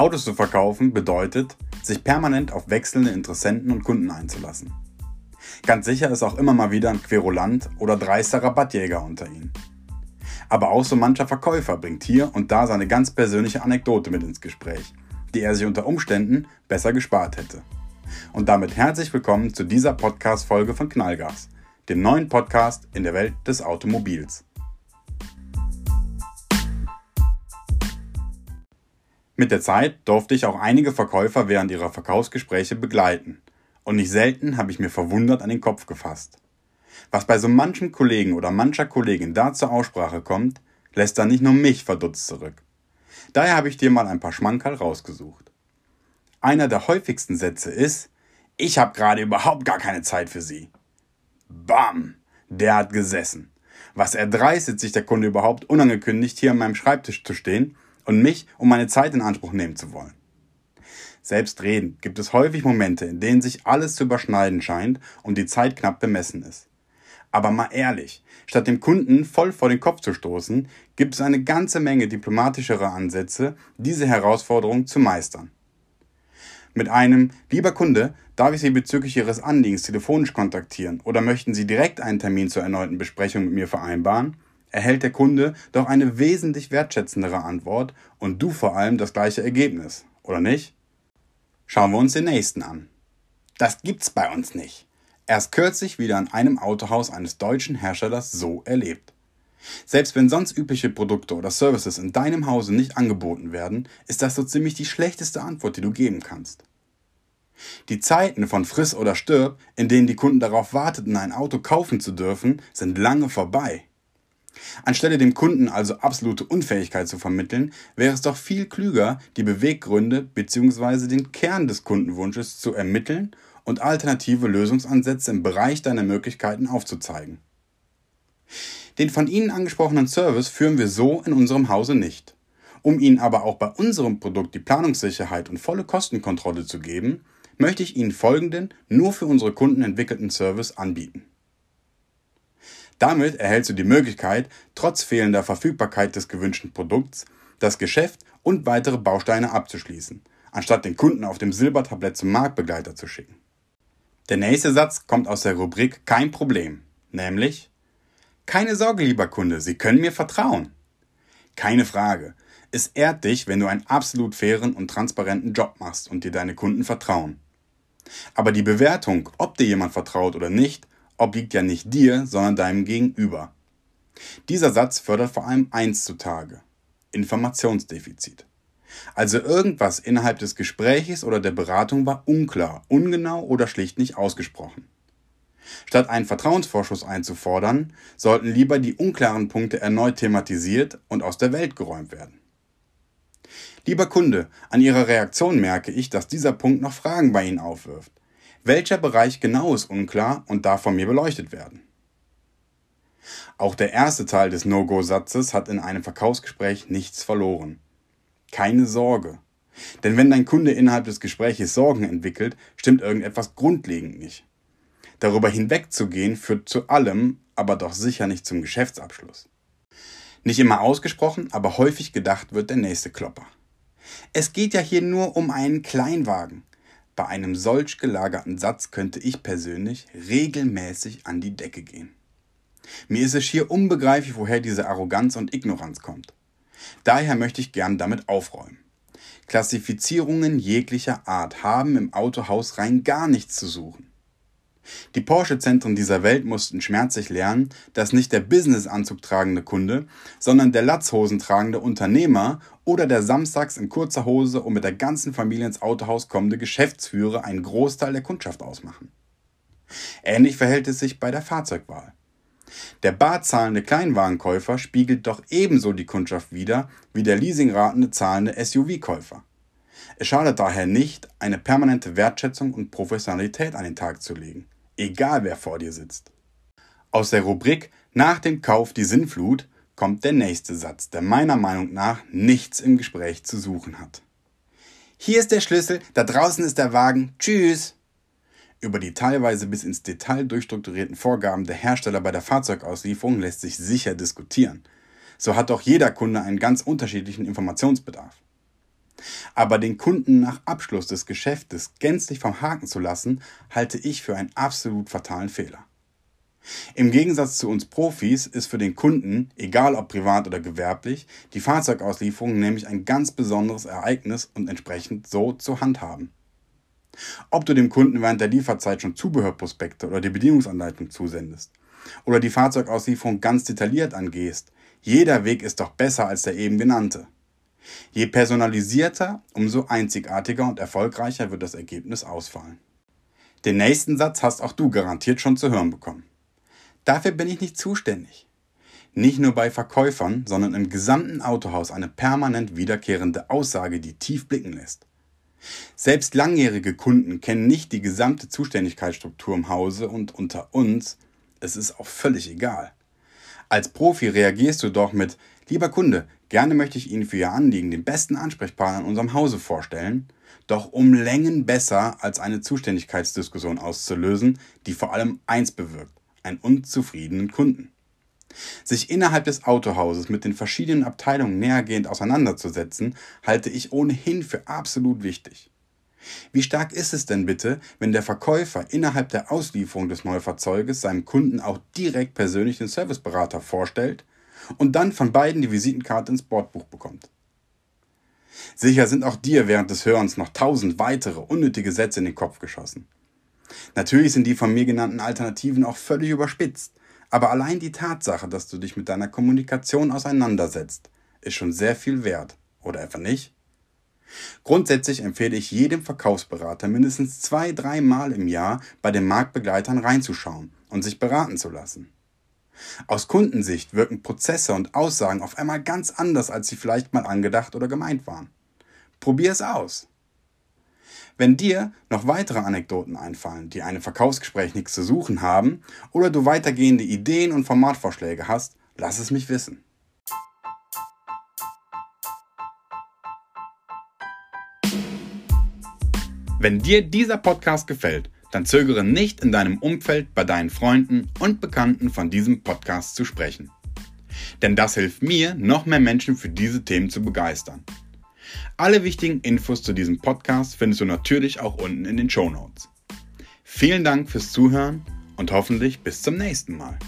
Autos zu verkaufen bedeutet, sich permanent auf wechselnde Interessenten und Kunden einzulassen. Ganz sicher ist auch immer mal wieder ein Querulant oder dreister Rabattjäger unter ihnen. Aber auch so mancher Verkäufer bringt hier und da seine ganz persönliche Anekdote mit ins Gespräch, die er sich unter Umständen besser gespart hätte. Und damit herzlich willkommen zu dieser Podcast-Folge von Knallgas, dem neuen Podcast in der Welt des Automobils. Mit der Zeit durfte ich auch einige Verkäufer während ihrer Verkaufsgespräche begleiten. Und nicht selten habe ich mir verwundert an den Kopf gefasst. Was bei so manchen Kollegen oder mancher Kollegin da zur Aussprache kommt, lässt dann nicht nur mich verdutzt zurück. Daher habe ich dir mal ein paar Schmankerl rausgesucht. Einer der häufigsten Sätze ist, ich habe gerade überhaupt gar keine Zeit für Sie. Bam! Der hat gesessen. Was erdreistet sich der Kunde überhaupt unangekündigt hier an meinem Schreibtisch zu stehen und mich um meine Zeit in Anspruch nehmen zu wollen. Selbstredend gibt es häufig Momente, in denen sich alles zu überschneiden scheint und die Zeit knapp bemessen ist. Aber mal ehrlich, statt dem Kunden voll vor den Kopf zu stoßen, gibt es eine ganze Menge diplomatischere Ansätze, diese Herausforderung zu meistern. Mit einem Lieber Kunde, darf ich Sie bezüglich Ihres Anliegens telefonisch kontaktieren oder möchten Sie direkt einen Termin zur erneuten Besprechung mit mir vereinbaren? Erhält der Kunde doch eine wesentlich wertschätzendere Antwort und du vor allem das gleiche Ergebnis, oder nicht? Schauen wir uns den nächsten an. Das gibt's bei uns nicht. Erst kürzlich wieder an einem Autohaus eines deutschen Herstellers so erlebt. Selbst wenn sonst übliche Produkte oder Services in deinem Hause nicht angeboten werden, ist das so ziemlich die schlechteste Antwort, die du geben kannst. Die Zeiten von Friss oder Stirb, in denen die Kunden darauf warteten, ein Auto kaufen zu dürfen, sind lange vorbei. Anstelle dem Kunden also absolute Unfähigkeit zu vermitteln, wäre es doch viel klüger, die Beweggründe bzw. den Kern des Kundenwunsches zu ermitteln und alternative Lösungsansätze im Bereich deiner Möglichkeiten aufzuzeigen. Den von Ihnen angesprochenen Service führen wir so in unserem Hause nicht. Um Ihnen aber auch bei unserem Produkt die Planungssicherheit und volle Kostenkontrolle zu geben, möchte ich Ihnen folgenden nur für unsere Kunden entwickelten Service anbieten. Damit erhältst du die Möglichkeit, trotz fehlender Verfügbarkeit des gewünschten Produkts, das Geschäft und weitere Bausteine abzuschließen, anstatt den Kunden auf dem Silbertablett zum Marktbegleiter zu schicken. Der nächste Satz kommt aus der Rubrik Kein Problem, nämlich Keine Sorge, lieber Kunde, Sie können mir vertrauen. Keine Frage. Es ehrt dich, wenn du einen absolut fairen und transparenten Job machst und dir deine Kunden vertrauen. Aber die Bewertung, ob dir jemand vertraut oder nicht, obliegt ja nicht dir, sondern deinem Gegenüber. Dieser Satz fördert vor allem eins zutage. Informationsdefizit. Also irgendwas innerhalb des Gespräches oder der Beratung war unklar, ungenau oder schlicht nicht ausgesprochen. Statt einen Vertrauensvorschuss einzufordern, sollten lieber die unklaren Punkte erneut thematisiert und aus der Welt geräumt werden. Lieber Kunde, an Ihrer Reaktion merke ich, dass dieser Punkt noch Fragen bei Ihnen aufwirft. Welcher Bereich genau ist unklar und darf von mir beleuchtet werden? Auch der erste Teil des No-Go-Satzes hat in einem Verkaufsgespräch nichts verloren. Keine Sorge. Denn wenn dein Kunde innerhalb des Gespräches Sorgen entwickelt, stimmt irgendetwas grundlegend nicht. Darüber hinwegzugehen führt zu allem, aber doch sicher nicht zum Geschäftsabschluss. Nicht immer ausgesprochen, aber häufig gedacht wird der nächste Klopper. Es geht ja hier nur um einen Kleinwagen. Bei einem solch gelagerten Satz könnte ich persönlich regelmäßig an die Decke gehen. Mir ist es schier unbegreiflich, woher diese Arroganz und Ignoranz kommt. Daher möchte ich gern damit aufräumen. Klassifizierungen jeglicher Art haben im Autohaus rein gar nichts zu suchen. Die Porsche-Zentren dieser Welt mussten schmerzlich lernen, dass nicht der Business-Anzug tragende Kunde, sondern der Latzhosen tragende Unternehmer oder der samstags in kurzer Hose und mit der ganzen Familie ins Autohaus kommende Geschäftsführer einen Großteil der Kundschaft ausmachen. Ähnlich verhält es sich bei der Fahrzeugwahl. Der bar zahlende Kleinwagenkäufer spiegelt doch ebenso die Kundschaft wider wie der leasingratende zahlende SUV-Käufer. Es schadet daher nicht, eine permanente Wertschätzung und Professionalität an den Tag zu legen, egal wer vor dir sitzt. Aus der Rubrik Nach dem Kauf die Sinnflut kommt der nächste Satz, der meiner Meinung nach nichts im Gespräch zu suchen hat. Hier ist der Schlüssel, da draußen ist der Wagen, tschüss! Über die teilweise bis ins Detail durchstrukturierten Vorgaben der Hersteller bei der Fahrzeugauslieferung lässt sich sicher diskutieren. So hat doch jeder Kunde einen ganz unterschiedlichen Informationsbedarf. Aber den Kunden nach Abschluss des Geschäftes gänzlich vom Haken zu lassen, halte ich für einen absolut fatalen Fehler. Im Gegensatz zu uns Profis ist für den Kunden, egal ob privat oder gewerblich, die Fahrzeugauslieferung nämlich ein ganz besonderes Ereignis und entsprechend so zu handhaben. Ob du dem Kunden während der Lieferzeit schon Zubehörprospekte oder die Bedienungsanleitung zusendest oder die Fahrzeugauslieferung ganz detailliert angehst, jeder Weg ist doch besser als der eben genannte. Je personalisierter, umso einzigartiger und erfolgreicher wird das Ergebnis ausfallen. Den nächsten Satz hast auch du garantiert schon zu hören bekommen. Dafür bin ich nicht zuständig. Nicht nur bei Verkäufern, sondern im gesamten Autohaus eine permanent wiederkehrende Aussage, die tief blicken lässt. Selbst langjährige Kunden kennen nicht die gesamte Zuständigkeitsstruktur im Hause und unter uns, es ist auch völlig egal. Als Profi reagierst du doch mit, lieber Kunde, gerne möchte ich Ihnen für Ihr Anliegen den besten Ansprechpartner in unserem Hause vorstellen, doch um Längen besser als eine Zuständigkeitsdiskussion auszulösen, die vor allem eins bewirkt einen unzufriedenen Kunden. Sich innerhalb des Autohauses mit den verschiedenen Abteilungen nähergehend auseinanderzusetzen, halte ich ohnehin für absolut wichtig. Wie stark ist es denn bitte, wenn der Verkäufer innerhalb der Auslieferung des Neufahrzeuges seinem Kunden auch direkt persönlich den Serviceberater vorstellt und dann von beiden die Visitenkarte ins Bordbuch bekommt? Sicher sind auch dir während des Hörens noch tausend weitere unnötige Sätze in den Kopf geschossen. Natürlich sind die von mir genannten Alternativen auch völlig überspitzt, aber allein die Tatsache, dass du dich mit deiner Kommunikation auseinandersetzt, ist schon sehr viel wert, oder etwa nicht? Grundsätzlich empfehle ich jedem Verkaufsberater mindestens zwei, dreimal im Jahr bei den Marktbegleitern reinzuschauen und sich beraten zu lassen. Aus Kundensicht wirken Prozesse und Aussagen auf einmal ganz anders, als sie vielleicht mal angedacht oder gemeint waren. Probier es aus. Wenn dir noch weitere Anekdoten einfallen, die einem Verkaufsgespräch nichts zu suchen haben, oder du weitergehende Ideen und Formatvorschläge hast, lass es mich wissen. Wenn dir dieser Podcast gefällt, dann zögere nicht in deinem Umfeld bei deinen Freunden und Bekannten von diesem Podcast zu sprechen. Denn das hilft mir, noch mehr Menschen für diese Themen zu begeistern. Alle wichtigen Infos zu diesem Podcast findest du natürlich auch unten in den Show Notes. Vielen Dank fürs Zuhören und hoffentlich bis zum nächsten Mal.